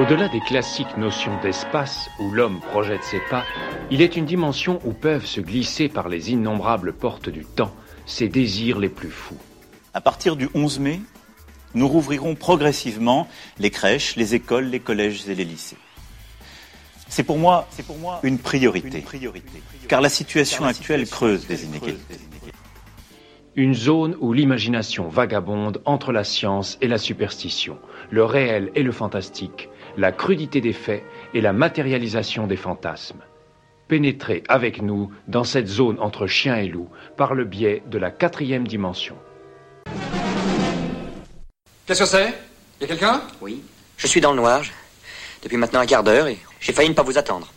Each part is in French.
Au-delà des classiques notions d'espace où l'homme projette ses pas, il est une dimension où peuvent se glisser par les innombrables portes du temps ses désirs les plus fous. À partir du 11 mai, nous rouvrirons progressivement les crèches, les écoles, les collèges et les lycées. C'est pour moi, c'est pour moi une priorité, car la situation actuelle creuse des inégalités. Une zone où l'imagination vagabonde entre la science et la superstition, le réel et le fantastique, la crudité des faits et la matérialisation des fantasmes. Pénétrez avec nous dans cette zone entre chien et loup par le biais de la quatrième dimension. Qu'est-ce que c'est? Y a quelqu'un? Oui. Je suis dans le noir. Depuis maintenant un quart d'heure et j'ai failli ne pas vous attendre.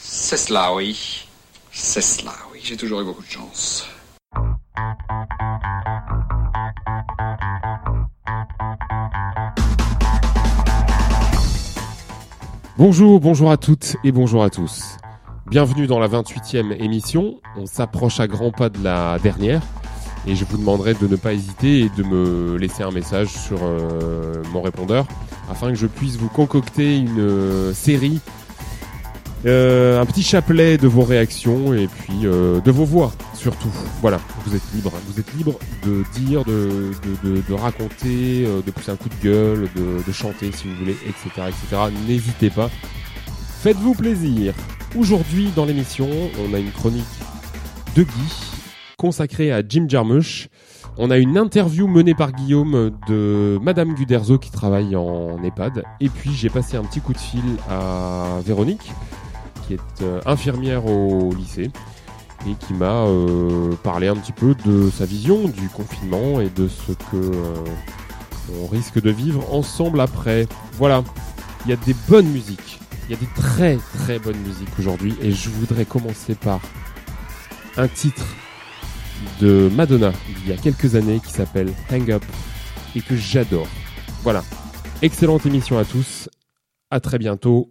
C'est cela, oui. C'est cela, oui. J'ai toujours eu beaucoup de chance. Bonjour, bonjour à toutes et bonjour à tous. Bienvenue dans la 28e émission. On s'approche à grands pas de la dernière et je vous demanderai de ne pas hésiter et de me laisser un message sur euh, mon répondeur afin que je puisse vous concocter une euh, série, un petit chapelet de vos réactions et puis de vos voix surtout. Voilà, vous êtes libre, vous êtes libre de dire, de, de, de, raconter, de pousser un coup de gueule, de, de chanter si vous voulez, etc. etc. N'hésitez pas. Faites-vous plaisir. Aujourd'hui dans l'émission, on a une chronique de Guy consacrée à Jim Jarmusch. On a une interview menée par Guillaume de Madame Guderzo qui travaille en EHPAD. Et puis j'ai passé un petit coup de fil à Véronique, qui est euh, infirmière au lycée, et qui m'a euh, parlé un petit peu de sa vision du confinement et de ce que euh, on risque de vivre ensemble après. Voilà, il y a des bonnes musiques. Il y a des très très bonnes musiques aujourd'hui et je voudrais commencer par un titre de Madonna il y a quelques années qui s'appelle Hang Up et que j'adore. Voilà. Excellente émission à tous. À très bientôt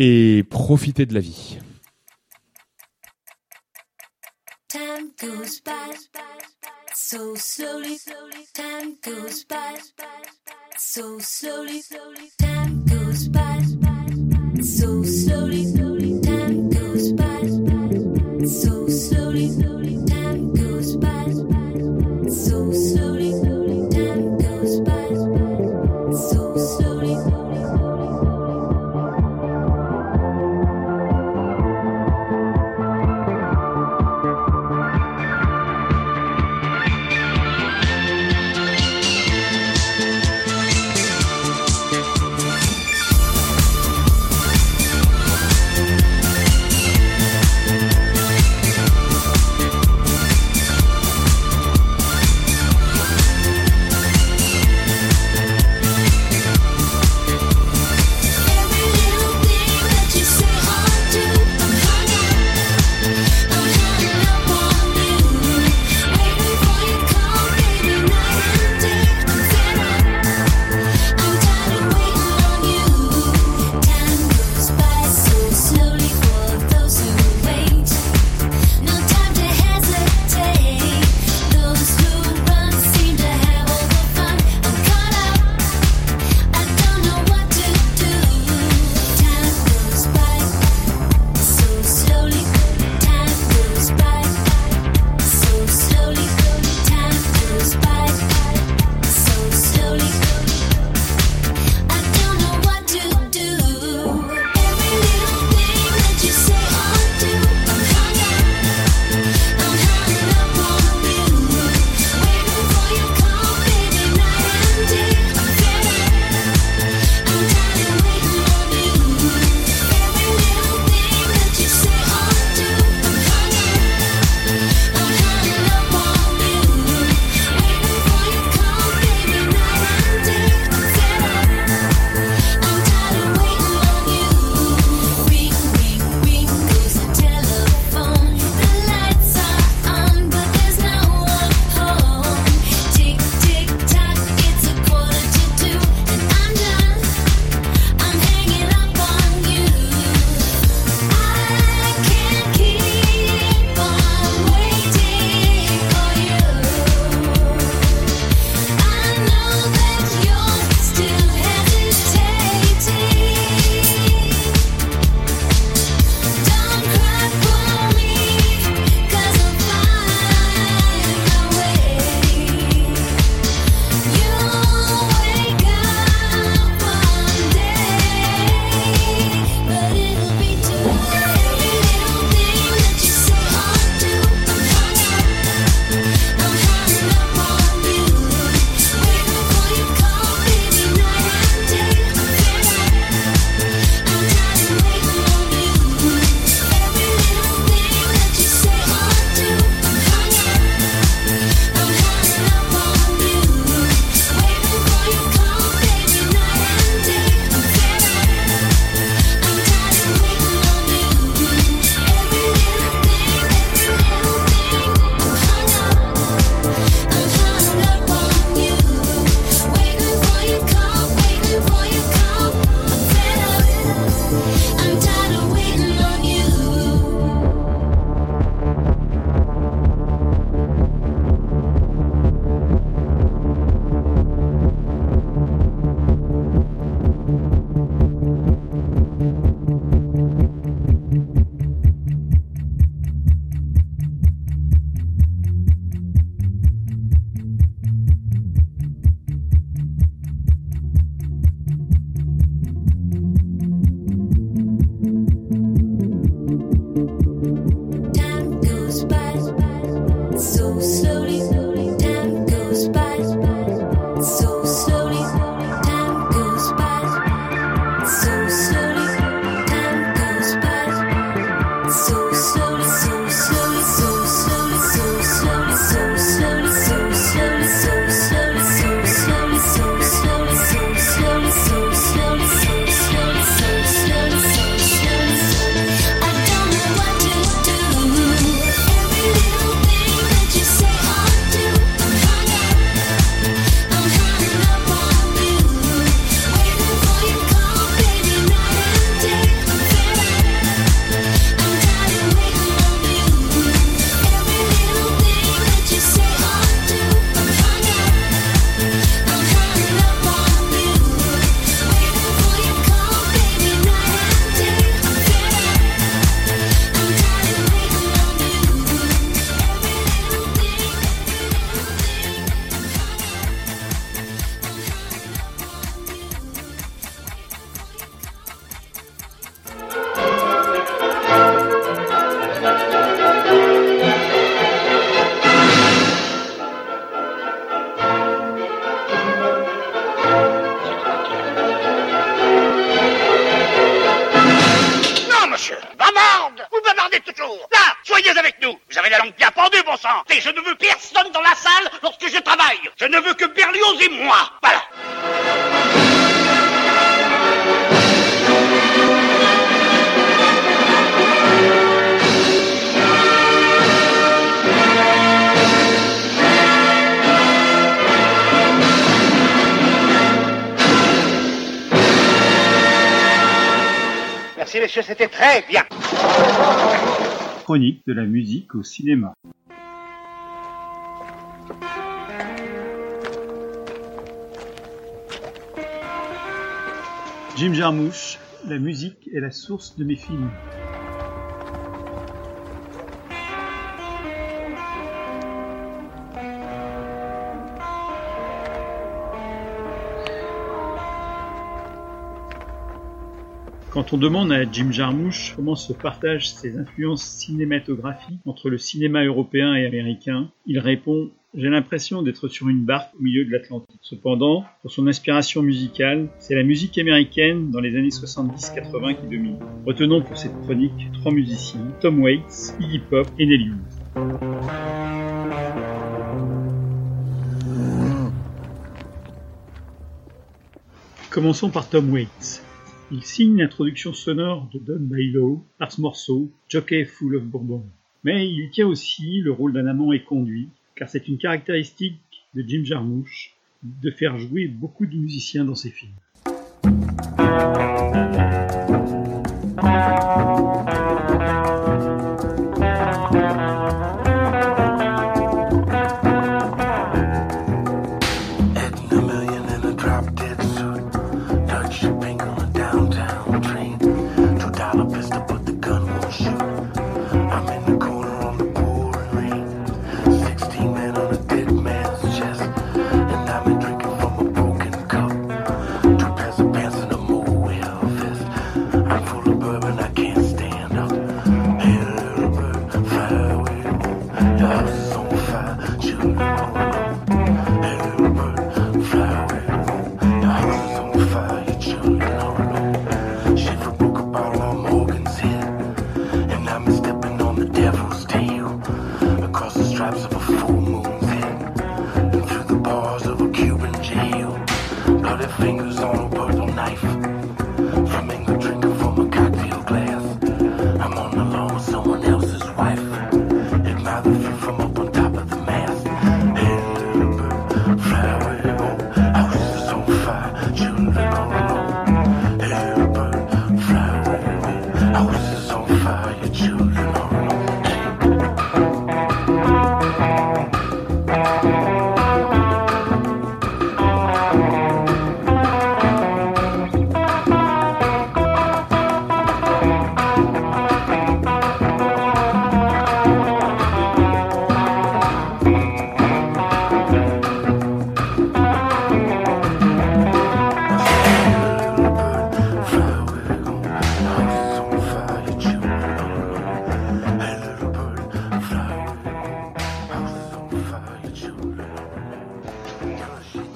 et profitez de la vie. So so Time goes by so slowly. C'était très bien Chronique de la musique au cinéma. Jim Jarmusch, la musique est la source de mes films. Quand on demande à Jim Jarmusch comment se partagent ses influences cinématographiques entre le cinéma européen et américain, il répond J'ai l'impression d'être sur une barque au milieu de l'Atlantique. Cependant, pour son inspiration musicale, c'est la musique américaine dans les années 70-80 qui domine. Retenons pour cette chronique trois musiciens, Tom Waits, Iggy Pop et Nelly. Commençons par Tom Waits. Il signe l'introduction sonore de Don Bailo par ce Jockey Full of Bourbon. Mais il tient aussi le rôle d'un amant éconduit, car c'est une caractéristique de Jim Jarmusch de faire jouer beaucoup de musiciens dans ses films.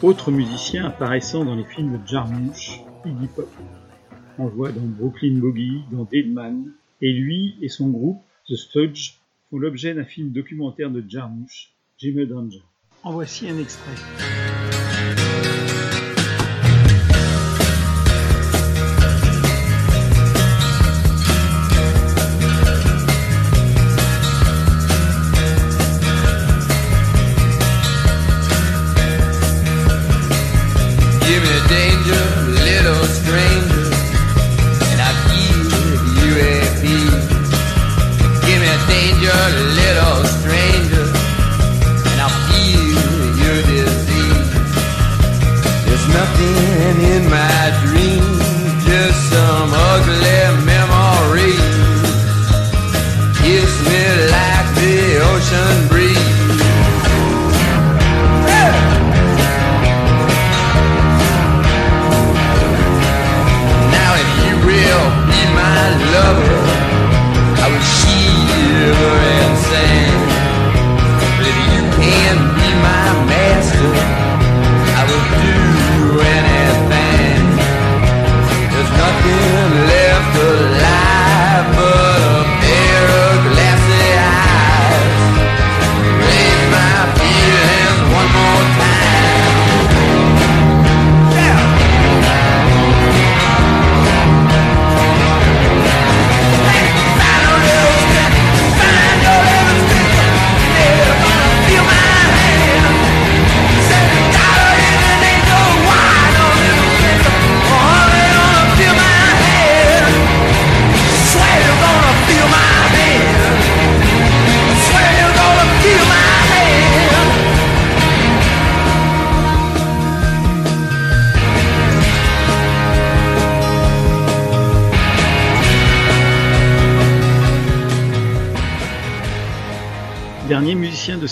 Autre musicien apparaissant dans les films de Jarmusch, Iggy Pop. On le voit dans Brooklyn Boogie, dans Deadman, et lui et son groupe, The Stooges, font l'objet d'un film documentaire de Jarmusch, Jimmy Danger. En voici un extrait.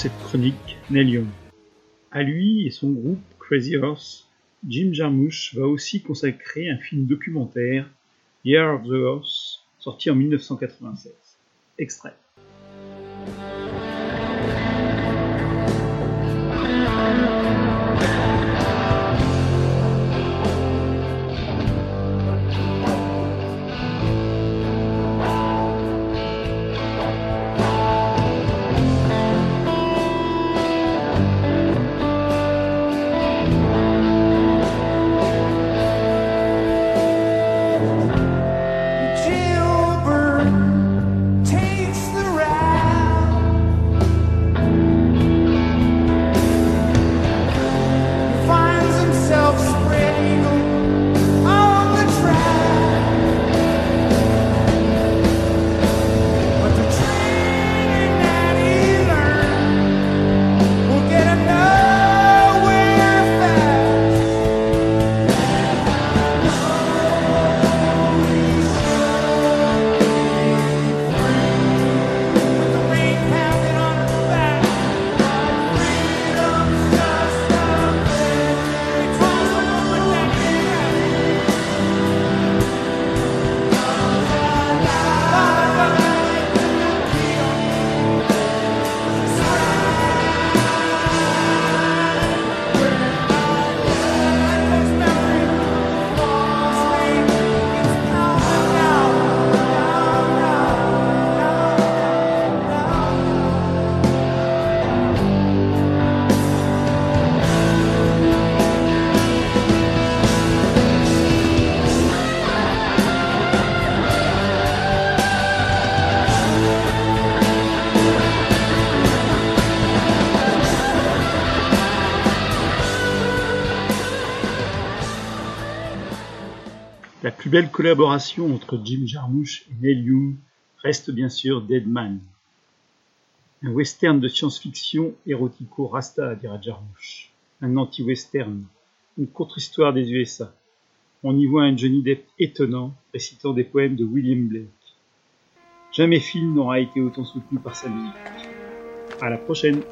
Cette chronique, Neil Young. À lui et son groupe Crazy Horse, Jim Jarmusch va aussi consacrer un film documentaire, Year of the Horse, sorti en 1996. Extrait. Collaboration entre Jim Jarmusch et Neil Young reste bien sûr Dead Man. Un western de science-fiction érotico-rasta, dira Jarmusch. Un anti-western. Une contre-histoire des USA. On y voit un Johnny Depp étonnant, récitant des poèmes de William Blake. Jamais film n'aura été autant soutenu par sa musique. À la prochaine!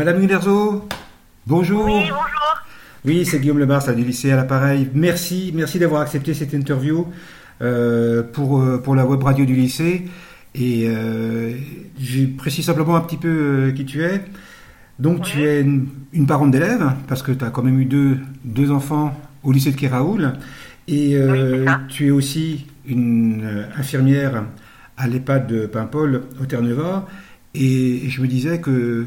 Madame Unerzo, bonjour. Oui, bonjour. Oui, c'est Guillaume Lebars à du lycée à l'appareil. Merci, merci d'avoir accepté cette interview euh, pour, euh, pour la web radio du lycée. Et euh, je précise simplement un petit peu euh, qui tu es. Donc tu es une, une parente d'élève, parce que tu as quand même eu deux, deux enfants au lycée de Kéraoul. Et tu es aussi une infirmière à l'EHPAD de Paimpol au Terre-Neuve. Et je me disais que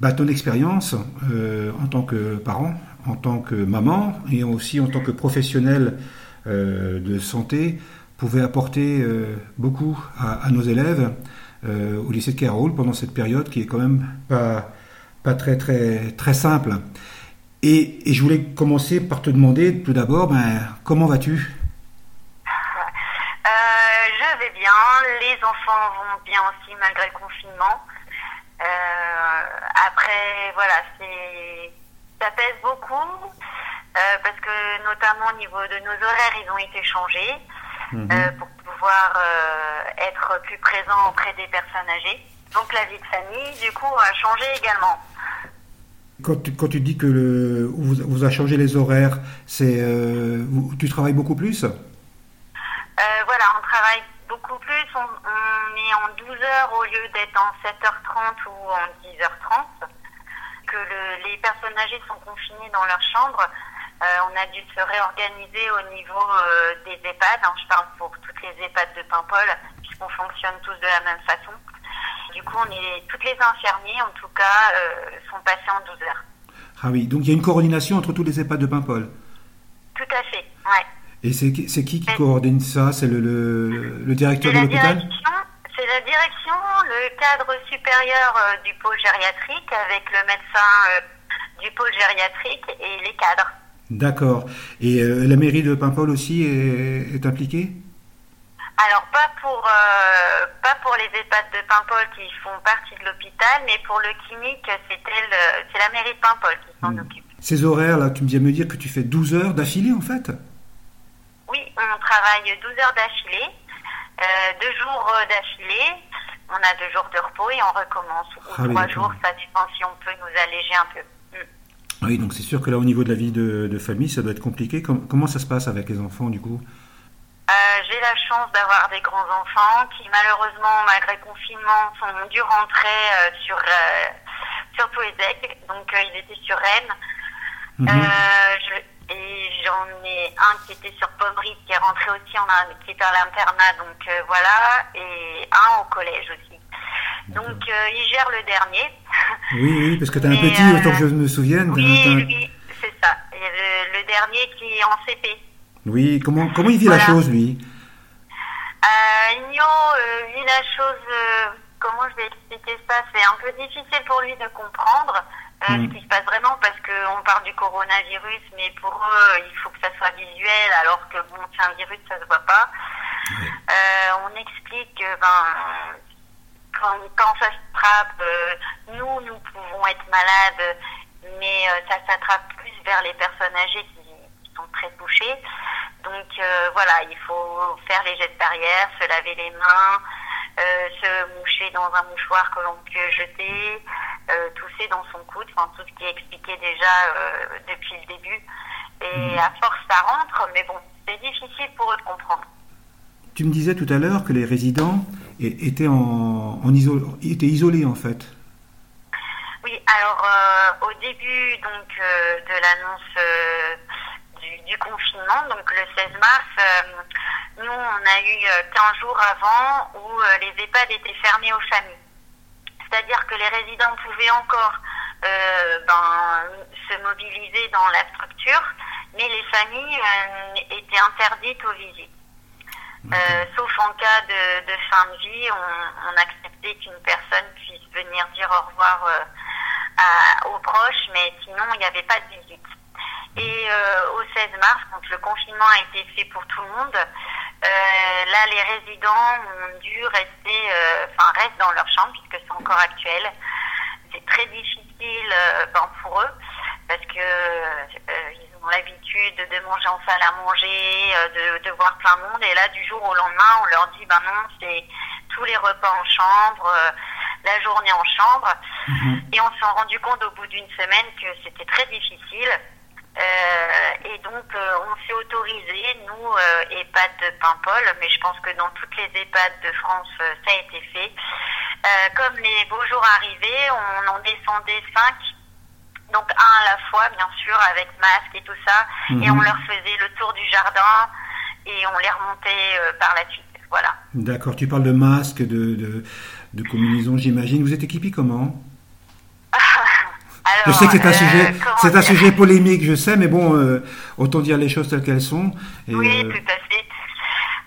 bah, ton expérience euh, en tant que parent, en tant que maman et aussi en tant que professionnel euh, de santé pouvait apporter euh, beaucoup à, nos élèves au lycée de Kéraoul pendant cette période qui est quand même pas, très très très simple. Et, je voulais commencer par te demander tout d'abord, ben, comment vas-tu? Je vais bien, les enfants vont bien aussi malgré le confinement. Euh, après, voilà, c'est ça pèse beaucoup euh, parce que notamment au niveau de nos horaires, ils ont été changés Mhm. euh, pour pouvoir euh, être plus présents auprès des personnes âgées. Donc la vie de famille, du coup, a changé également. quand tu, quand tu dis que le, vous, vous a changé les horaires, c'est euh, tu travailles beaucoup plus? Euh, voilà, on travaille beaucoup plus. On, on est en 12 heures au lieu d'être en 7h30 ou en 10h30. Que le- les personnes âgées sont confinées dans leur chambre. Euh, on a dû se réorganiser au niveau euh, des EHPAD. hein. je parle pour toutes les EHPAD de Paimpol, puisqu'on fonctionne tous de la même façon. Du coup, on est toutes les infirmiers, en tout cas, euh, sont passées en 12 heures. Ah oui, donc il y a une coordination entre tous les EHPAD de Paimpol? Tout à fait, ouais. Et c'est qui, c'est qui coordonne ça? C'est le, le, le directeur C'est de l'hôpital? c'est la direction, le cadre supérieur euh, du pôle gériatrique avec le médecin euh, du pôle gériatrique et les cadres. D'accord. Et euh, la mairie de Paimpol aussi est, est impliquée? Alors pas pour euh, pas pour les EHPAD de Paimpol qui font partie de l'hôpital, mais pour le clinique, le- c'est la mairie de Paimpol qui s'en occupe. Ces horaires là, tu me viens me dire que tu fais 12 heures d'affilée en fait? Oui, on travaille 12 heures d'affilée, euh, deux jours euh, d'affilée. On a deux jours de repos et on recommence. Ou Ah trois jours, ça dépend si on peut nous alléger un peu. Mm. Oui, donc c'est sûr que là au niveau de la vie de, de famille, ça doit être compliqué. Com- comment ça se passe avec les enfants du coup? Euh, j'ai la chance d'avoir des grands-enfants qui, malheureusement, malgré le confinement, sont dû rentrer euh, sur, euh, sur Pouézec. Donc, ils étaient sur Rennes. Mhm. Je- et j'en ai un qui était sur Pommery, qui est rentré aussi, en, un- qui est à l'internat. Donc, euh, voilà. Et un au collège aussi. Donc, euh, il gère le dernier. Oui, oui, parce que t'as un petit, euh, autant que je me souvienne. Oui, un- oui, c'est ça. Et le, le dernier qui est en CP. Oui, comment, comment il vit Voilà. la chose lui? Euh, Igno euh, vit la chose, euh, comment je vais expliquer ça? C'est un peu difficile pour lui de comprendre euh, Mm. ce qui se passe vraiment parce qu'on parle du coronavirus, mais pour eux, il faut que ça soit visuel, alors que bon, c'est un virus, ça se voit pas. Euh, on explique que ben, quand, quand ça se trappe, euh, nous, nous pouvons être malades, mais euh, ça s'attrape plus vers les personnes âgées qui, qui sont très touchées. Donc euh, voilà, il faut faire les gestes barrières, se laver les mains, euh, se moucher dans un mouchoir que l'on peut jeter, euh, son coude, enfin tout ce qui est expliqué déjà euh, depuis le début. Et à force, ça rentre, mais bon, c'est difficile pour eux de comprendre. Tu me disais tout à l'heure que les résidents étaient, en, en iso- étaient isolés en fait. Oui, alors euh, au début donc euh, de l'annonce euh, du, du confinement, donc le 16 mars, nous on a eu euh, 15 jours avant où les EHPAD étaient fermés aux familles. C'est-à-dire que les résidents pouvaient encore ben, se mobiliser dans la structure, mais les familles euh, étaient interdites aux visites. Euh, sauf en cas de, de fin de vie, on, on acceptait qu'une personne puisse venir dire au revoir euh, à- aux proches, mais sinon il n'y avait pas de visite. Et euh, au 16 mars, quand le confinement a été fait pour tout le monde, euh, là les résidents ont dû rester, euh, enfin restent dans leur chambre puisque c'est encore actuel. C'est très difficile euh, ben, pour eux parce que euh, ils ont l'habitude de manger en salle à manger, euh, de, de voir plein de monde. Et là, du jour au lendemain, on leur dit, ben non, c'est tous les repas en chambre, euh, la journée en chambre. Et on s'est rendu compte au bout d'une semaine que c'était très difficile. Euh, et donc, euh, on s'est autorisé, nous, euh, EHPAD de Paimpol, mais je pense que dans toutes les EHPAD de France, ça a été fait. Comme les beaux jours arrivaient, on en descendait cinq donc un à la fois, bien sûr, avec masque et tout ça. Et Mhm. on leur faisait le tour du jardin et on les remontait euh, par la suite. Voilà. D'accord, tu parles de masques, de, de, de combinaisons, j'imagine. Vous êtes équipés comment? Je sais que c'est un sujet, c'est un sujet polémique, je sais, mais bon, euh, autant dire les choses telles qu'elles sont. Et, Oui, euh, tout à fait.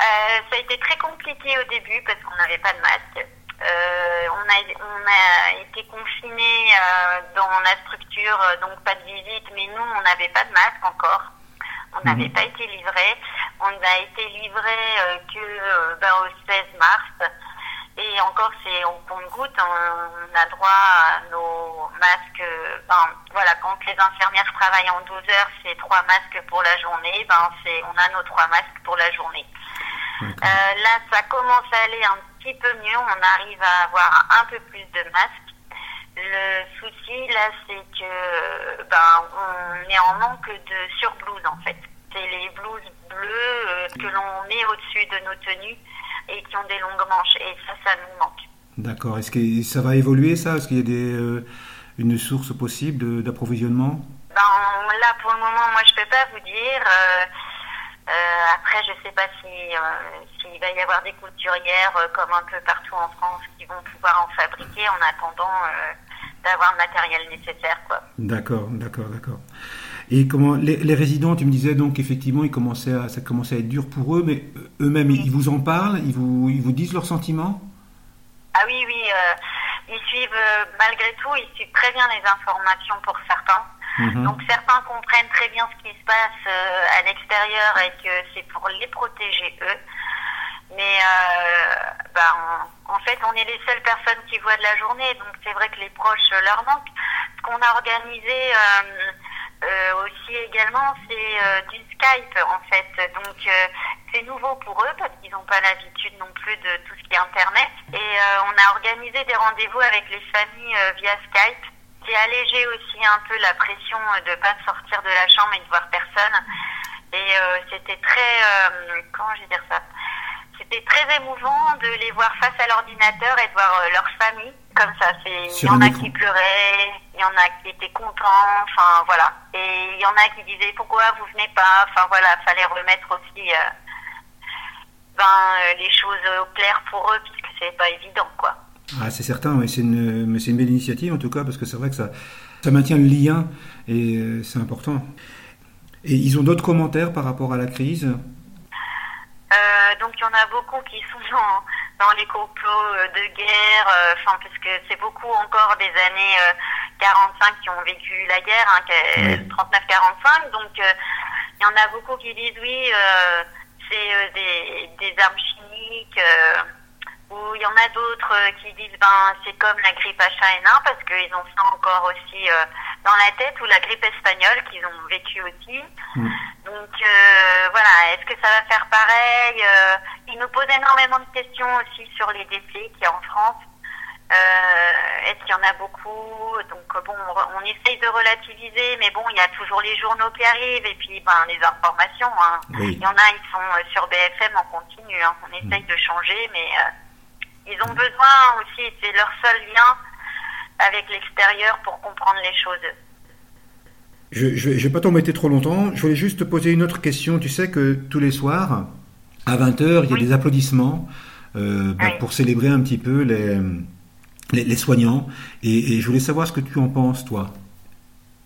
Euh, ça a été très compliqué au début parce qu'on n'avait pas de masque. Euh, on, a, on a été confinés euh, dans la structure, donc pas de visite, mais nous, on n'avait pas de masque encore. On n'avait pas été livré. On a été livré euh, que ben, au 16 mars. Et encore, c'est on compte-goutte. On, a droit à nos masques. Ben, voilà, quand les infirmières travaillent en 12 heures, c'est trois masques pour la journée. Ben, c'est, on a nos trois masques pour la journée. Euh, là, ça commence à aller un petit peu mieux. On arrive à avoir un peu plus de masques. Le souci, là, c'est que ben, on est en manque de surblouses, en fait. C'est les blouses bleues euh, que l'on met au-dessus de nos tenues et qui ont des longues manches. Et ça, ça nous manque. D'accord. Est-ce que ça va évoluer ça? Est-ce qu'il y a des, euh, une source possible d'approvisionnement? Ben, là, pour le moment, moi, je peux pas vous dire. Euh, euh, après, je sais pas si s'il va y avoir des couturières, comme un peu partout en France, qui vont pouvoir en fabriquer en attendant d'avoir le matériel nécessaire. D'accord, d'accord, d'accord. Et comment les, les résidents, tu me disais donc effectivement, ils commençaient à, ça commençait à être dur pour eux, mais eux-mêmes, ils vous en parlent, ils vous, ils vous disent leurs sentiments? Ah oui, oui, euh, ils suivent, euh, malgré tout, ils suivent très bien les informations pour certains. Mhm. Donc certains comprennent très bien ce qui se passe euh, à l'extérieur et que c'est pour les protéger eux. Mais ben, on- en fait, on est les seules personnes qui voient de la journée, donc c'est vrai que les proches leur manquent. Ce qu'on a organisé euh, aussi également, c'est euh, du Skype en fait. Donc euh, c'est nouveau pour eux parce qu'ils n'ont pas l'habitude non plus de tout ce qui est Internet. Et euh, on a organisé des rendez-vous avec les familles via Skype. C'est allégé aussi un peu la pression de pas sortir de la chambre et de voir personne. Et euh, c'était très, euh, comment je vais dire ça? C'était très émouvant de les voir face à l'ordinateur et de voir euh, leur famille comme ça. Il y en a qui pleuraient, il y en a qui étaient contents, enfin voilà. Et il y en a qui disaient pourquoi vous venez pas? Enfin voilà, fallait remettre aussi euh, ben, euh, les choses au clair pour eux puisque c'est pas évident quoi. Ah, c'est certain, mais c'est une, mais c'est une belle initiative en tout cas, parce que c'est vrai que ça, ça maintient le lien et euh, c'est important. Et ils ont d'autres commentaires par rapport à la crise? Euh, donc il y en a beaucoup qui sont dans, dans les complots euh, de guerre, euh, enfin parce que c'est beaucoup encore des années euh, 45 qui ont vécu la guerre, hein, que- Ouais. 39-45. Donc euh, il y en a beaucoup qui disent oui, euh, c'est euh, des, des armes chimiques. Ou il y en a d'autres euh, qui disent ben c'est comme la grippe H1N1 parce qu'ils ont ça encore aussi euh, dans la tête ou la grippe espagnole qu'ils ont vécu aussi. Donc euh, voilà, est-ce que ça va faire pareil Euh, Ils nous posent énormément de questions aussi sur les décès qu'il y a en France. Euh, est-ce qu'il y en a beaucoup? Donc bon, on, on essaye de relativiser, mais bon, il y a toujours les journaux qui arrivent et puis ben les informations. hein. Oui. Il y en a, ils sont euh, sur BFM en continu. hein. On essaye de changer, mais euh, ils ont besoin aussi, c'est leur seul lien avec l'extérieur pour comprendre les choses. Je ne vais pas t'embêter trop longtemps. Je voulais juste te poser une autre question. Tu sais que tous les soirs, à 20h, il y a des applaudissements euh, bah, pour célébrer un petit peu les, les, les soignants. Et, et je voulais savoir ce que tu en penses, toi.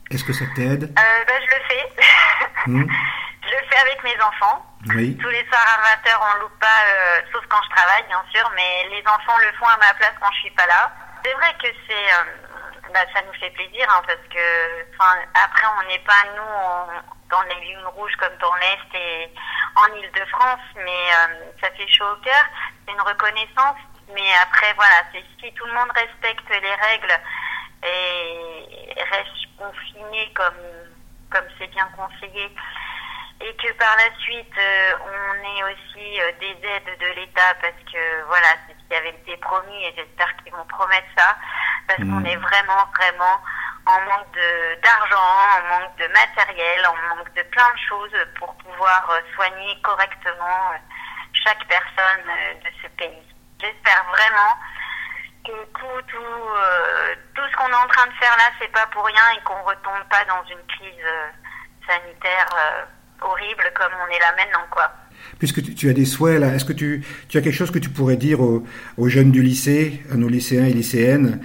Est-ce que ça t'aide? Euh, ben, je le fais. Hmm Je le fais avec mes enfants. Oui. Tous les soirs à 20h, on loupe pas, euh, sauf quand je travaille, bien sûr, mais les enfants le font à ma place quand je suis pas là. C'est vrai que c'est, euh, bah, ça nous fait plaisir, hein, parce que, enfin, après, on n'est pas, nous, dans les lignes rouges comme dans l'Est et en Ile-de-France, mais euh, ça fait chaud au cœur. C'est une reconnaissance, mais après, voilà, c'est si tout le monde respecte les règles et reste confiné comme comme c'est bien conseillé, et que par la suite euh, on ait aussi euh, des aides de l'État parce que voilà c'est ce qui avait été promis et j'espère qu'ils vont promettre ça parce qu'on est vraiment vraiment en manque de d'argent, en manque de matériel, en manque de plein de choses pour pouvoir euh, soigner correctement euh, chaque personne euh, de ce pays. J'espère vraiment que tout, tout, euh, tout ce qu'on est en train de faire là, c'est pas pour rien et qu'on retombe pas dans une crise sanitaire euh, horrible comme on est là maintenant, quoi. Puisque tu, tu as des souhaits là, est-ce que tu, tu as quelque chose que tu pourrais dire aux, aux jeunes du lycée, à nos lycéens et lycéennes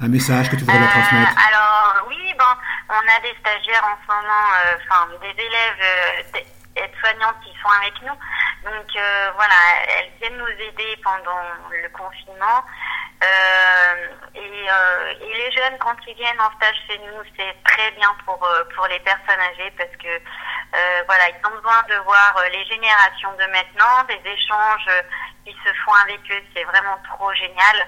Un message que tu voudrais leur transmettre Euh, alors oui, bon, on a des stagiaires en ce moment, euh, enfin des élèves, euh, des- aides-soignantes qui sont avec nous. Donc euh, voilà, elles viennent nous aider pendant le confinement. Euh, et, euh, et les jeunes, quand ils viennent en stage chez nous, c'est très bien pour, euh, pour les personnes âgées parce que euh, voilà, ils ont besoin de voir euh, les générations de maintenant, des échanges euh, qui se font avec eux, c'est vraiment trop génial.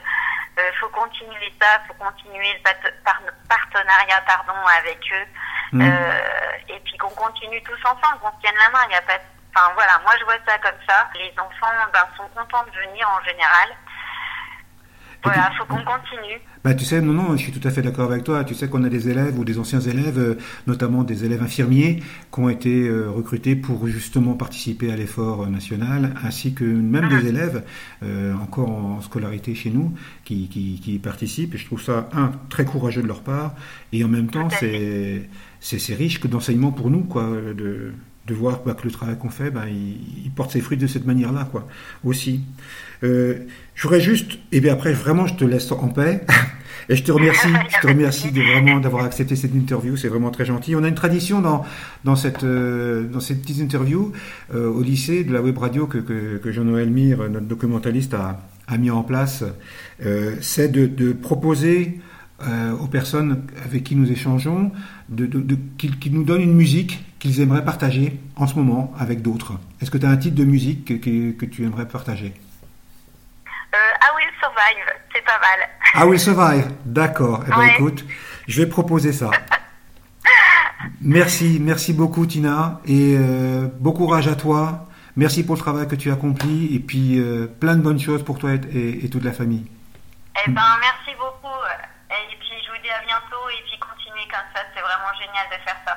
Il faut continuer ça, faut continuer le par- partenariat pardon, avec eux. Mm. Euh, et puis qu'on continue tous ensemble, qu'on se tienne la main. Il y a pas, enfin voilà, moi je vois ça comme ça. Les enfants ben, sont contents de venir en général. Voilà, faut qu'on continue. Bah, tu sais, non, non, je suis tout à fait d'accord avec toi. Tu sais qu'on a des élèves ou des anciens élèves, euh, notamment des élèves infirmiers, qui ont été euh, recrutés pour justement participer à l'effort euh, national, ainsi que même des élèves euh, encore en scolarité chez nous qui, qui, participent. Et je trouve ça, un, très courageux de leur part, et en même temps, c'est riche que d'enseignement pour nous, quoi, de, de voir bah, que le travail qu'on fait, bah, il, il porte ses fruits de cette manière-là, quoi, aussi. Euh, je voudrais juste, et bien après, vraiment, je te laisse en paix. Et je te remercie, je te remercie de vraiment d'avoir accepté cette interview, c'est vraiment très gentil. On a une tradition dans dans cette euh, dans cette petite interview euh, au lycée de la web radio que que, que Jean-Noël Mire, notre documentaliste, a a mis en place, euh, c'est de, de proposer euh, aux personnes avec qui nous échangeons de, de, de- qu'ils qu'ils nous donnent une musique qu'ils aimeraient partager en ce moment avec d'autres. Est-ce que tu as un titre de musique que, que, que tu aimerais partager? Euh, I Will Survive, c'est pas mal. Ah oui, survive. D'accord. Eh ben, Ouais. écoute, je vais proposer ça. Merci, merci beaucoup Tina et euh, bon courage à toi. Merci pour le travail que tu as accompli et puis euh, plein de bonnes choses pour toi et, et- et toute la famille. Eh ben, merci beaucoup. Et puis, je vous dis à bientôt. Et puis, continuez comme ça. C'est vraiment génial de faire ça.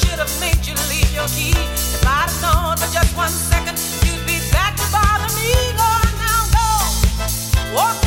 should have made you leave your key. If I'd have known for just one second, you'd be back to bother me. Go now, go. Walk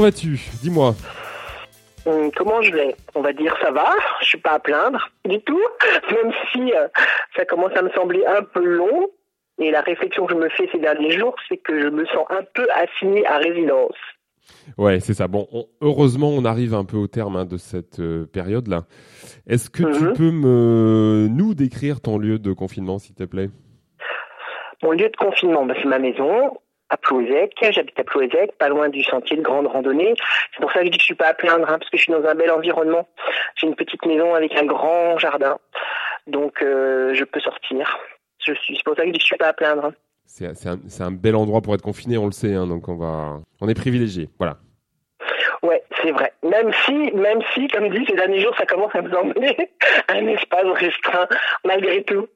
vas-tu Dis-moi. Hum, comment je vais? On va dire ça va, je suis pas à plaindre du tout, même si euh, ça commence à me sembler un peu long. Et la réflexion que je me fais ces derniers jours, c'est que je me sens un peu assigné à résidence. Ouais, c'est ça. Bon, on- heureusement, on arrive un peu au terme hein, de cette euh, période-là. Est-ce que tu Mhm. peux me nous décrire ton lieu de confinement, s'il te plaît? Mon lieu de confinement, bah, c'est ma maison, à Plouézec. J'habite à Plouézec, pas loin du sentier de grande randonnée. C'est pour ça que je dis que je suis pas à plaindre, hein, parce que je suis dans un bel environnement. J'ai une petite maison avec un grand jardin, donc euh, je peux sortir. Je suis, c'est pour ça que je dis que je suis pas à plaindre. hein. C'est un, bel endroit pour être confiné, on le sait, hein, donc on va, on est privilégié. Voilà. Ouais, c'est vrai. Même si, même si, comme dit, ces derniers jours, ça commence à me sembler un espace restreint, malgré tout.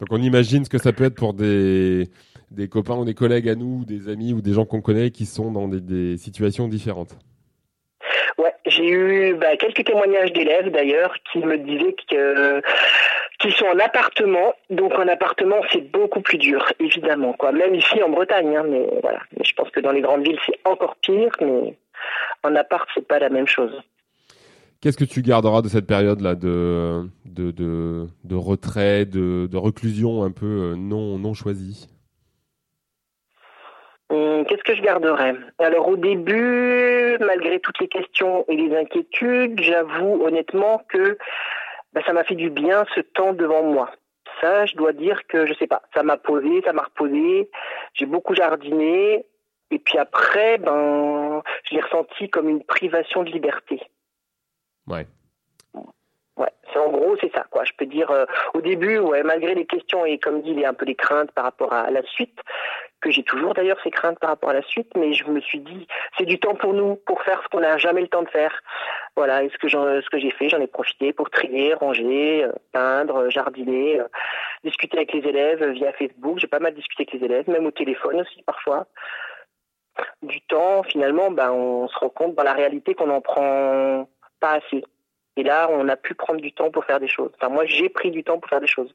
Donc on imagine ce que ça peut être pour des des copains ou des collègues à nous, ou des amis ou des gens qu'on connaît qui sont dans des, des situations différentes. Ouais, j'ai eu bah, quelques témoignages d'élèves d'ailleurs qui me disaient que qu'ils sont en appartement, donc en appartement c'est beaucoup plus dur, évidemment quoi. Même ici en Bretagne, hein, mais voilà. Mais je pense que dans les grandes villes c'est encore pire, mais en appart c'est pas la même chose. Qu'est-ce que tu garderas de cette période-là de, de, de, de retrait, de, de reclusion un peu euh, non, non choisie? Hum, Qu'est-ce que je garderais? Alors au début, malgré toutes les questions et les inquiétudes, j'avoue honnêtement que bah, ça m'a fait du bien ce temps devant moi. Ça, je dois dire que je sais pas, ça m'a posé, ça m'a reposé. J'ai beaucoup jardiné et puis après, ben, je l'ai ressenti comme une privation de liberté. Ouais. Ouais, c'est en gros c'est ça quoi. Je peux dire euh, au début, ouais, malgré les questions et comme dit, il y a un peu des craintes par rapport à la suite que j'ai toujours d'ailleurs ces craintes par rapport à la suite, mais je me suis dit c'est du temps pour nous pour faire ce qu'on n'a jamais le temps de faire. Voilà, et ce que ce que j'ai fait, j'en ai profité pour trier, ranger, euh, peindre, euh, jardiner, euh, discuter avec les élèves via Facebook. J'ai pas mal discuté avec les élèves, même au téléphone aussi parfois. Du temps, finalement, ben on se rend compte dans la réalité qu'on n'en prend pas assez. Et là, on a pu prendre du temps pour faire des choses. Enfin, moi, j'ai pris du temps pour faire des choses.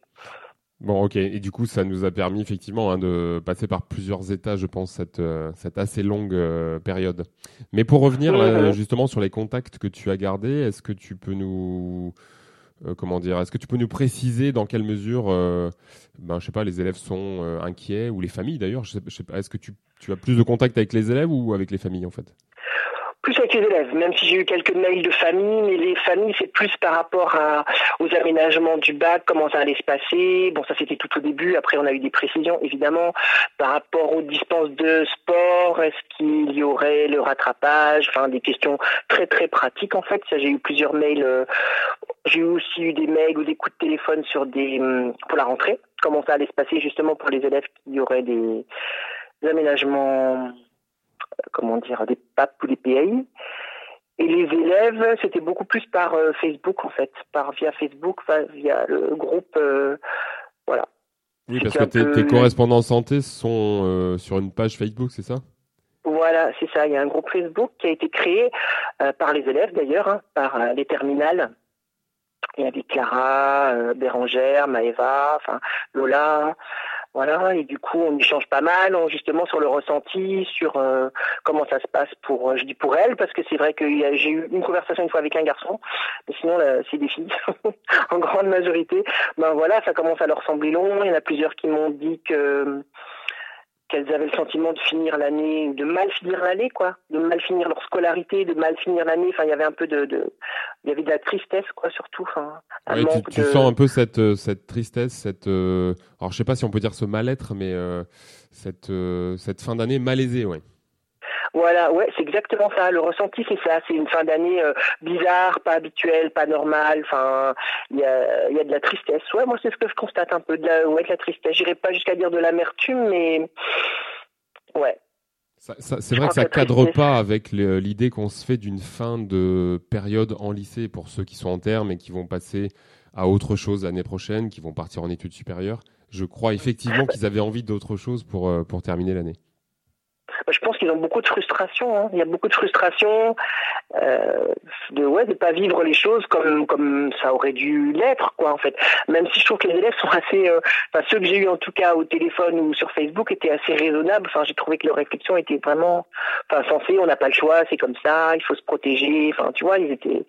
Bon, ok. Et du coup, ça nous a permis effectivement hein, de passer par plusieurs états, je pense, cette, euh, cette assez longue euh, période. Mais pour revenir là, Mhm. justement sur les contacts que tu as gardés, est-ce que tu peux nous euh, comment dire Est-ce que tu peux nous préciser dans quelle mesure, euh, ben, je sais pas, les élèves sont euh, inquiets ou les familles d'ailleurs Je sais, je sais pas. Est-ce que tu, tu as plus de contacts avec les élèves ou avec les familles en fait? Plus avec les élèves, même si j'ai eu quelques mails de famille, mais les familles, c'est plus par rapport à, aux aménagements du bac, comment ça allait se passer. Bon, ça c'était tout au début. Après, on a eu des précisions, évidemment, par rapport aux dispenses de sport. Est-ce qu'il y aurait le rattrapage? Enfin, des questions très très pratiques en fait. Ça, j'ai eu plusieurs mails. euh, j'ai aussi eu des mails ou des coups de téléphone sur des hum, pour la rentrée. Comment ça allait se passer justement pour les élèves qui auraient des aménagements comment dire, des PAP ou des PAI. Et les élèves, c'était beaucoup plus par euh, Facebook en fait, par via Facebook, via le groupe, euh, voilà. Oui, parce que tes, peu- tes correspondants santé sont euh, sur une page Facebook, c'est ça? Voilà, c'est ça. Il y a un groupe Facebook qui a été créé euh, par les élèves d'ailleurs, hein, par euh, les terminales. Il y avait Clara, euh, Bérangère, Maëva, enfin Lola, voilà. Et du coup, on échange pas mal, justement sur le ressenti, sur euh, comment ça se passe pour, euh, je dis pour elle, parce que c'est vrai que j'ai eu une conversation une fois avec un garçon, mais sinon c'est des filles en grande majorité. Ben voilà, ça commence à leur sembler long. Il y en a plusieurs qui m'ont dit que qu'elles avaient le sentiment de finir l'année, de mal finir l'année, quoi, de mal finir leur scolarité, de mal finir l'année. Enfin, il y avait un peu de, de- il y avait de la tristesse, quoi, surtout. Enfin, un Ouais, tu, manque tu de. sens un peu cette, euh, cette tristesse, cette. euh, alors, je sais pas si on peut dire ce mal-être, mais euh, cette, euh, cette fin d'année malaisée, ouais. Voilà, ouais, c'est exactement ça. Le ressenti, c'est ça. C'est une fin d'année euh, bizarre, pas habituelle, pas normale. Enfin, il y a, y a de la tristesse. Ouais, moi, c'est ce que je constate un peu. De la, ouais, de la tristesse. J'irai pas jusqu'à dire de l'amertume, mais ouais. Ça- ça- c'est vrai que ça que cadre tristesse- pas avec l'idée qu'on se fait d'une fin de période en lycée pour ceux qui sont en terme et qui vont passer à autre chose l'année prochaine, qui vont partir en études supérieures. Je crois effectivement qu'ils avaient envie d'autre chose pour, euh, pour terminer l'année. Je pense qu'ils ont beaucoup de frustration. hein. Il y a beaucoup de frustration euh, de ouais de pas vivre les choses comme comme ça aurait dû l'être quoi en fait. Même si je trouve que les élèves sont assez, euh, enfin ceux que j'ai eu en tout cas au téléphone ou sur Facebook étaient assez raisonnables. Enfin j'ai trouvé que leur réflexion était vraiment, enfin sensée. On n'a pas le choix, c'est comme ça, il faut se protéger. Enfin tu vois ils étaient.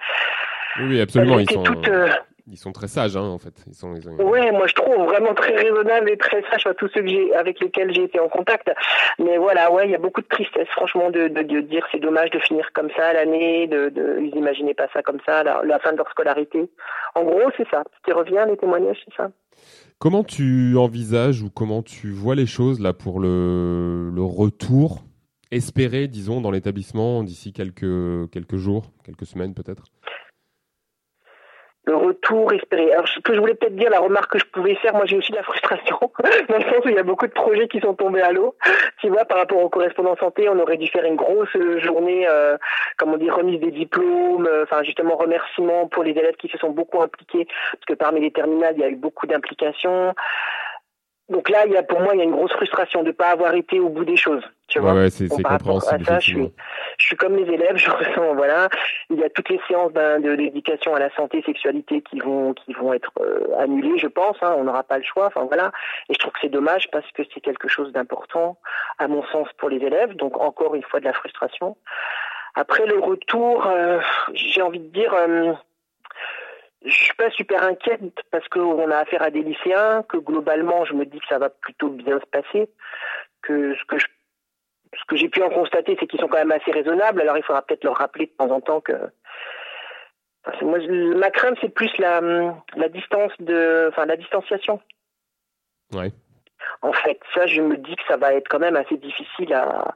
Oui, oui, absolument. Ils sont, toutes, euh, ils sont très sages, hein, en fait. Ils sont, ils ont- Ouais, moi je trouve vraiment très raisonnable et très sage à tous ceux que avec lesquels j'ai été en contact. Mais voilà, ouais, il y a beaucoup de tristesse, franchement, de, de, de dire c'est dommage de finir comme ça l'année, de, de ils imaginaient pas ça comme ça, la, la fin de leur scolarité. En gros, c'est ça. Ce qui revient, les témoignages, c'est ça? Comment tu envisages ou comment tu vois les choses là pour le, le retour espéré, disons, dans l'établissement d'ici quelques, quelques jours, quelques semaines peut-être? Le retour espéré. Alors, ce que je voulais peut-être dire, la remarque que je pouvais faire, moi j'ai aussi de la frustration, dans le sens où il y a beaucoup de projets qui sont tombés à l'eau. Tu vois, par rapport aux correspondants santé, on aurait dû faire une grosse euh, journée, euh, comment dire, remise des diplômes, euh, enfin justement remerciements pour les élèves qui se sont beaucoup impliqués, parce que parmi les terminales, il y a eu beaucoup d'implications. Donc là, il y a, pour moi, il y a une grosse frustration de ne pas avoir été au bout des choses. Tu vois ouais, c'est compréhensible, ça, je suis, effectivement. je suis comme les élèves, je ressens, voilà. Il y a toutes les séances ben, de l'éducation à la santé, sexualité qui vont, qui vont être euh, annulées, je pense. hein, on n'aura pas le choix. Enfin voilà. Et je trouve que c'est dommage parce que c'est quelque chose d'important, à mon sens, pour les élèves. Donc encore une fois de la frustration. Après le retour, euh, j'ai envie de dire. euh, je suis pas super inquiète parce qu'on a affaire à des lycéens, que globalement je me dis que ça va plutôt bien se passer, que ce que je ce que j'ai pu en constater, c'est qu'ils sont quand même assez raisonnables. Alors il faudra peut-être leur rappeler de temps en temps que. Enfin, moi, ma crainte, c'est plus la, la distance de, enfin la distanciation. Ouais. En fait, ça, je me dis que ça va être quand même assez difficile à,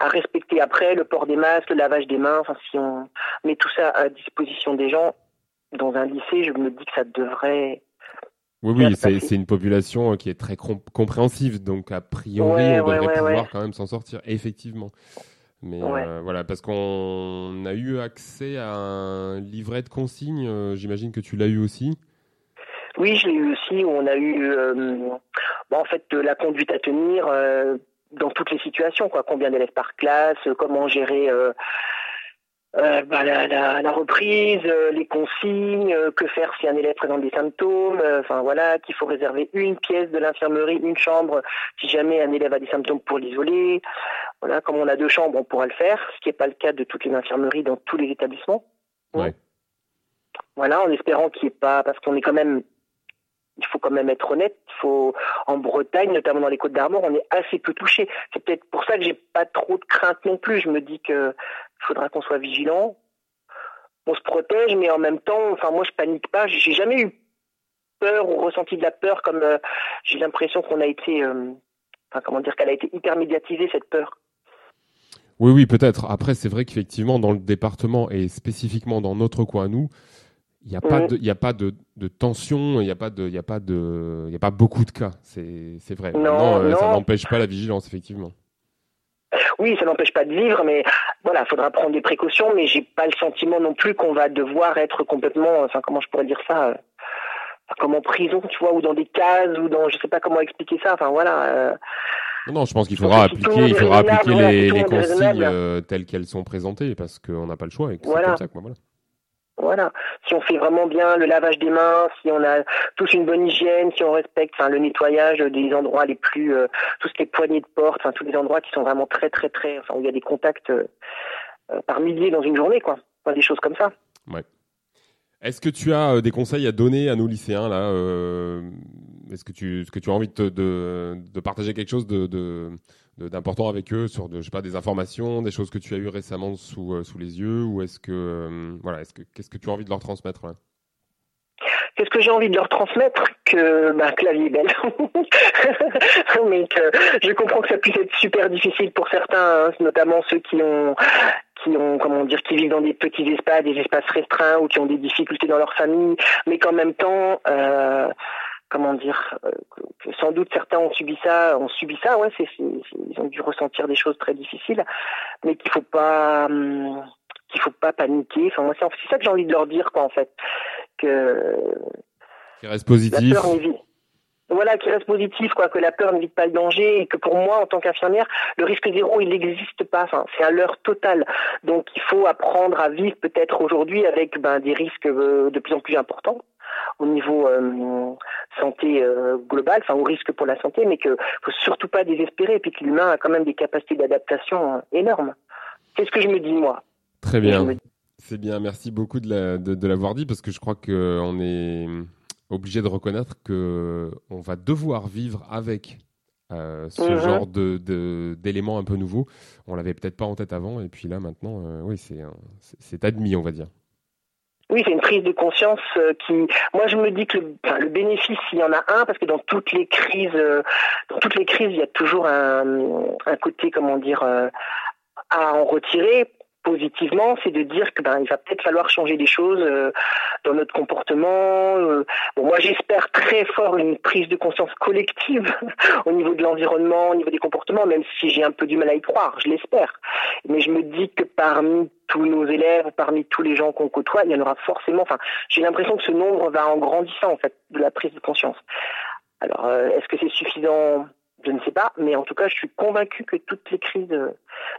à respecter. Après, le port des masques, le lavage des mains. Enfin, si on met tout ça à disposition des gens dans un lycée, je me dis que ça devrait. Oui, oui, c'est une population euh, qui est très com- compréhensive, donc a priori, Ouais, on devrait ouais, pouvoir quand même s'en sortir, effectivement. Mais euh, voilà, parce qu'on a eu accès à un livret de consignes, euh, j'imagine que tu l'as eu aussi. Oui, je l'ai eu aussi, on a eu euh, bon, en fait la conduite à tenir dans toutes les situations, quoi. Combien d'élèves par classe, comment gérer euh, bah, la, la, la reprise, euh, les consignes, euh, que faire si un élève présente des symptômes, enfin voilà, qu'il faut réserver une pièce de l'infirmerie, une chambre, si jamais un élève a des symptômes pour l'isoler. Voilà, comme on a deux chambres, on pourra le faire, ce qui n'est pas le cas de toutes les infirmeries dans tous les établissements. Ouais. Voilà, en espérant qu'il n'y ait pas, parce qu'on est quand même, il faut quand même être honnête, faut, en Bretagne, notamment dans les Côtes d'Armor, on est assez peu touché. C'est peut-être pour ça que j'ai pas trop de crainte non plus. Je me dis que il faudra qu'on soit vigilant. On se protège, mais en même temps, enfin, moi, je panique pas. J'ai jamais eu peur ou ressenti de la peur comme euh, j'ai l'impression qu'on a été, euh, enfin, comment dire, qu'elle a été hyper médiatisée, cette peur. Oui, oui, peut-être. Après, c'est vrai qu'effectivement, dans le département et spécifiquement dans notre coin, nous, il n'y a a pas de, de tension, il n'y a pas de, y a pas de, y a pas beaucoup de cas. C'est, vrai. Non, Maintenant, euh, ça non. n'empêche pas la vigilance, effectivement. Oui, ça n'empêche pas de vivre, mais voilà, il faudra prendre des précautions, mais j'ai pas le sentiment non plus qu'on va devoir être complètement, enfin, comment je pourrais dire ça, euh, comme en prison, tu vois, ou dans des cases, ou dans, je sais pas comment expliquer ça, enfin voilà. euh, Non, non, je pense qu'il faudra si appliquer, il faudra appliquer les, consignes euh, telles qu'elles sont présentées parce qu'on n'a pas le choix et que Voilà. comme ça. Quoi, voilà. Voilà. Si on fait vraiment bien le lavage des mains, si on a tous une bonne hygiène, si on respecte le nettoyage des endroits les plus, euh, qui est poignées de porte, tous les endroits qui sont vraiment très très très, où il y a des contacts euh, euh, par milliers dans une journée, quoi. Des choses comme ça. Est-ce que tu as euh, des conseils à donner à nos lycéens là Est-ce que tu, que tu as envie de, partager quelque chose de- d'important avec eux sur de, je sais pas, des informations, des choses que tu as eues récemment sous, euh, sous les yeux ou est-ce que euh, voilà, est-ce que qu'est-ce que tu as envie de leur transmettre là? Qu'est-ce que j'ai envie de leur transmettre Que, bah, est belle. Mais que je comprends que ça puisse être super difficile pour certains, hein, notamment ceux qui ont, qui ont, comment dire, qui vivent dans des petits espaces, des espaces restreints ou qui ont des difficultés dans leur famille, mais qu'en même temps, euh, comment dire, euh, que, sans doute certains ont subi ça, ont subi ça, ouais, c'est, ils ont dû ressentir des choses très difficiles, mais qu'il faut pas, hum, qu'il faut pas paniquer. Enfin, moi, c'est ça que j'ai envie de leur dire, quoi, en fait, que Qui reste la positif peur n'évite. voilà, qui reste positif, quoi, que la peur n'évite pas le danger et que pour moi, en tant qu'infirmière, le risque zéro, il n'existe pas. Enfin, c'est un leurre total. Donc, il faut apprendre à vivre peut-être aujourd'hui avec ben, des risques euh, de plus en plus importants au niveau euh, santé euh, globale, enfin au risque pour la santé, mais qu'il faut surtout pas désespérer, et puis que l'humain a quand même des capacités d'adaptation énormes. C'est ce que je me dis moi. Très bien. C'est bien, merci beaucoup de la- de- de l'avoir dit parce que je crois qu'on est obligé de reconnaître que on va devoir vivre avec euh, ce Mhm. genre de- de- d'éléments un peu nouveaux. On l'avait peut-être pas en tête avant et puis là maintenant, euh, oui, c'est admis, on va dire. Oui, c'est une prise de conscience euh, qui. Moi, je me dis que le, enfin, le bénéfice, il y en a un, parce que dans toutes les crises, euh, dans toutes les crises, il y a toujours un, un côté, comment dire, euh, à en retirer positivement, c'est de dire que ben il va peut-être falloir changer des choses euh, dans notre comportement. euh. Bon, moi, j'espère très fort une prise de conscience collective au niveau de l'environnement, au niveau des comportements, même si j'ai un peu du mal à y croire, je l'espère. Mais je me dis que parmi tous nos élèves, parmi tous les gens qu'on côtoie, il y en aura forcément. Enfin, j'ai l'impression que ce nombre va en grandissant en fait de la prise de conscience. Alors, euh, est-ce que c'est suffisant? Je ne sais pas, mais en tout cas, je suis convaincu que toutes les crises,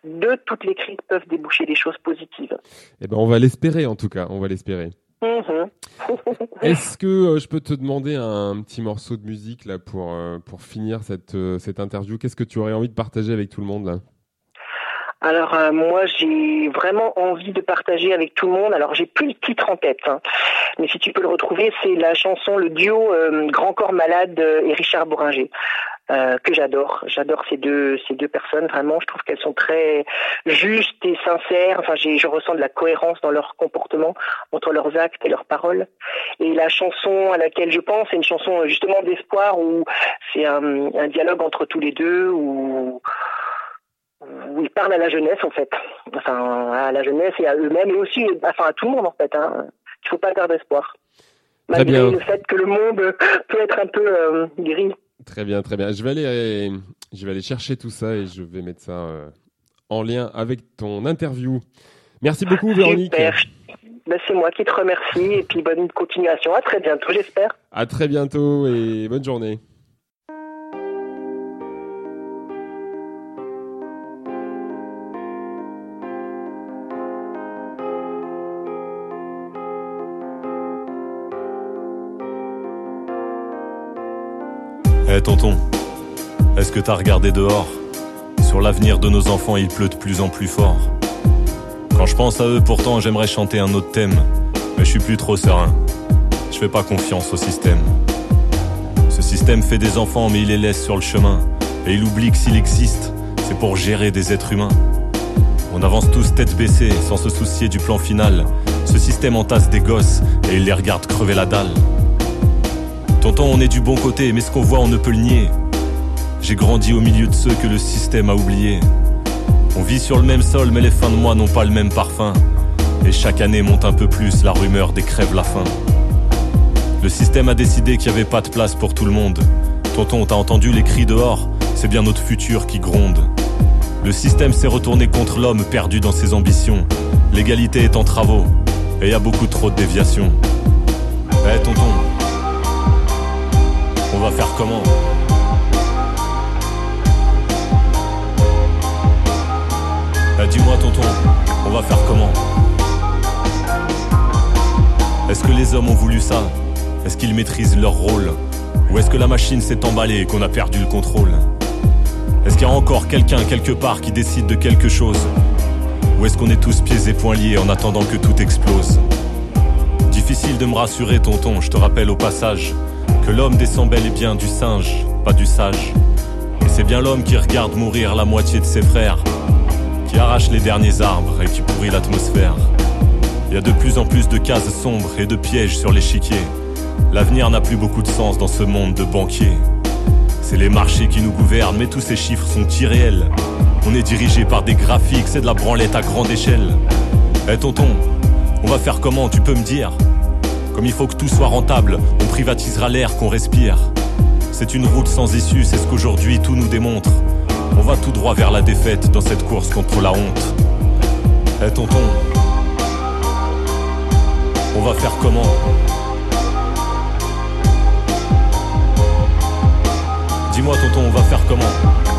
de toutes les crises, peuvent déboucher des choses positives. Eh ben, on va l'espérer en tout cas, on va l'espérer. Mhm. Est-ce que euh, je peux te demander un petit morceau de musique là pour euh, pour finir cette euh, cette interview? Qu'est-ce que tu aurais envie de partager avec tout le monde là? Alors euh, moi j'ai vraiment envie de partager avec tout le monde. Alors j'ai plus le titre en tête, hein. mais si tu peux le retrouver, c'est la chanson, le duo euh, Grand Corps Malade et Richard Bourringer. euh, que j'adore, j'adore ces deux ces deux personnes vraiment. Je trouve qu'elles sont très justes et sincères. Enfin, j'ai je ressens de la cohérence dans leur comportement entre leurs actes et leurs paroles. Et la chanson à laquelle je pense, c'est une chanson euh, justement d'espoir où c'est un, un dialogue entre tous les deux où où ils parlent à la jeunesse en fait, enfin à la jeunesse et à eux-mêmes et aussi enfin à tout le monde en fait. Hein. Il faut pas perdre espoir. Très Malgré bien. le fait que le monde peut être un peu euh, gris. Très bien, très bien. Je vais aller, je vais aller chercher tout ça et je vais mettre ça euh, en lien avec ton interview. Merci beaucoup, Véronique. Ben, c'est moi qui te remercie et puis bonne continuation. À très bientôt, j'espère. À très bientôt et bonne journée. Eh tonton, est-ce que t'as regardé dehors? Sur l'avenir de nos enfants, il pleut de plus en plus fort. Quand je pense à eux, pourtant, j'aimerais chanter un autre thème. Mais je suis plus trop serein. Je fais pas confiance au système. Ce système fait des enfants, mais il les laisse sur le chemin. Et il oublie que s'il existe, c'est pour gérer des êtres humains. On avance tous tête baissée, sans se soucier du plan final. Ce système entasse des gosses, et il les regarde crever la dalle. Tonton, on est du bon côté, mais ce qu'on voit, on ne peut le nier. J'ai grandi au milieu de ceux que le système a oubliés. On vit sur le même sol, mais les fins de mois n'ont pas le même parfum. Et chaque année monte un peu plus la rumeur des crèves la faim. Le système a décidé qu'il n'y avait pas de place pour tout le monde. Tonton, t'as entendu les cris dehors? C'est bien notre futur qui gronde. Le système s'est retourné contre l'homme perdu dans ses ambitions. L'égalité est en travaux, et y a beaucoup trop de déviations. Eh tonton, on va faire comment Eh, Dis-moi tonton, on va faire comment Est-ce que les hommes ont voulu ça Est-ce qu'ils maîtrisent leur rôle Ou est-ce que la machine s'est emballée et qu'on a perdu le contrôle Est-ce qu'il y a encore quelqu'un quelque part qui décide de quelque chose Ou est-ce qu'on est tous pieds et poings liés en attendant que tout explose Difficile de me rassurer tonton, je te rappelle au passage que l'homme descend bel et bien du singe, pas du sage. Et c'est bien l'homme qui regarde mourir la moitié de ses frères, qui arrache les derniers arbres et qui pourrit l'atmosphère. Il y a de plus en plus de cases sombres et de pièges sur l'échiquier. L'avenir n'a plus beaucoup de sens dans ce monde de banquiers. C'est les marchés qui nous gouvernent, mais tous ces chiffres sont irréels. On est dirigé par des graphiques, c'est de la branlette à grande échelle. Eh tonton, on va faire comment, tu peux me dire? Comme il faut que tout soit rentable, on privatisera l'air qu'on respire. C'est une route sans issue, c'est ce qu'aujourd'hui tout nous démontre. On va tout droit vers la défaite dans cette course contre la honte. Eh tonton, on va faire comment? Dis-moi tonton, on va faire comment?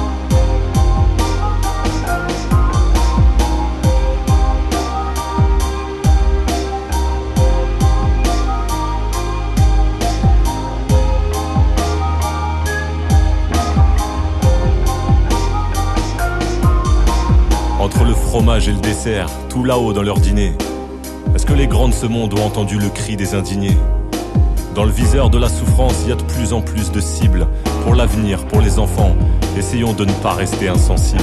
Fromage et le dessert, tout là-haut dans leur dîner. Est-ce que les grands de ce monde ont entendu le cri des indignés? Dans le viseur de la souffrance, il y a de plus en plus de cibles. Pour l'avenir, pour les enfants, essayons de ne pas rester insensibles.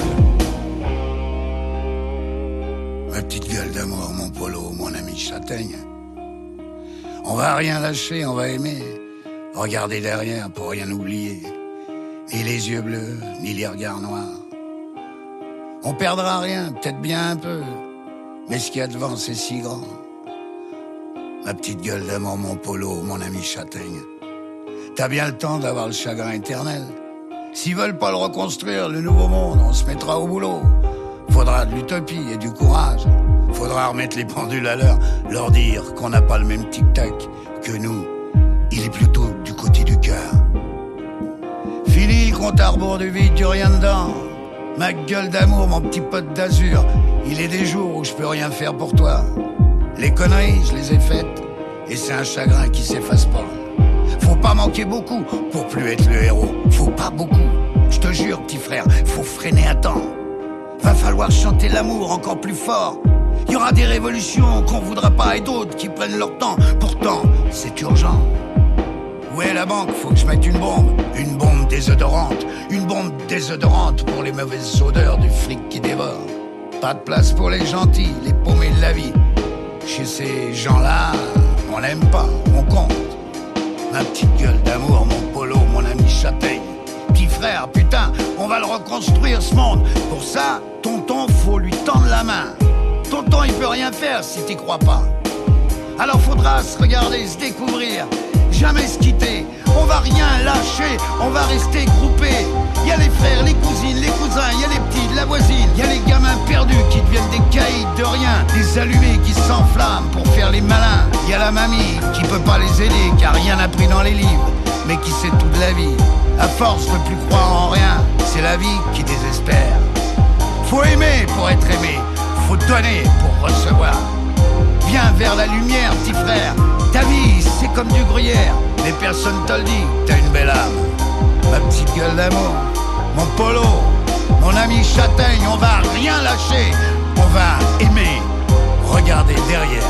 Ma petite gueule d'amour, mon polo, mon ami châtaigne. On va rien lâcher, on va aimer. Regarder derrière pour rien oublier. Ni les yeux bleus, ni les regards noirs. On perdra rien, peut-être bien un peu. Mais ce qu'il y a devant, c'est si grand. Ma petite gueule d'amour, mon polo, mon ami châtaigne. T'as bien le temps d'avoir le chagrin éternel. S'ils veulent pas le reconstruire, le nouveau monde, on se mettra au boulot. Faudra de l'utopie et du courage. Faudra remettre les pendules à l'heure, leur dire qu'on n'a pas le même tic-tac que nous. Il est plutôt du côté du cœur. Fini compte à rebours du vide, du rien dedans. Ma gueule d'amour, mon petit pote d'azur. Il est des jours où je peux rien faire pour toi. Les conneries, je les ai faites. Et c'est un chagrin qui s'efface pas. Faut pas manquer beaucoup pour plus être le héros. Faut pas beaucoup. Je te jure, petit frère, faut freiner à temps. Va falloir chanter l'amour encore plus fort. Il y aura des révolutions qu'on voudra pas et d'autres qui prennent leur temps. Pourtant, c'est urgent. Où est la banque? Faut que je mette une bombe. Une bombe désodorante. Une bombe désodorante pour les mauvaises odeurs du fric qui dévore. Pas de place pour les gentils, les paumés de la vie. Chez ces gens-là, on n'aime pas, on compte. Ma petite gueule d'amour, mon polo, mon ami châtaigne. Petit frère, putain, on va le reconstruire ce monde. Pour ça, tonton, faut lui tendre la main. Tonton, il peut rien faire si t'y crois pas. Alors faudra se regarder, se découvrir, jamais se quitter. On va rien lâcher, on va rester groupés. Y a les frères, les cousines, les cousins, y a les petits, la voisine, y a les gamins perdus qui deviennent des caïds de rien, des allumés qui s'enflamment pour faire les malins. Y a la mamie qui peut pas les aider car rien n'a pris dans les livres, mais qui sait toute la vie. À force de plus croire en rien, c'est la vie qui désespère. Faut aimer pour être aimé, faut donner pour recevoir. Viens vers la lumière, petit frère. Ta vie, c'est comme du gruyère. Mais personne te le dit, t'as une belle âme. Ma petite gueule d'amour, mon polo, mon ami châtaigne, on va rien lâcher. On va aimer, regarder derrière,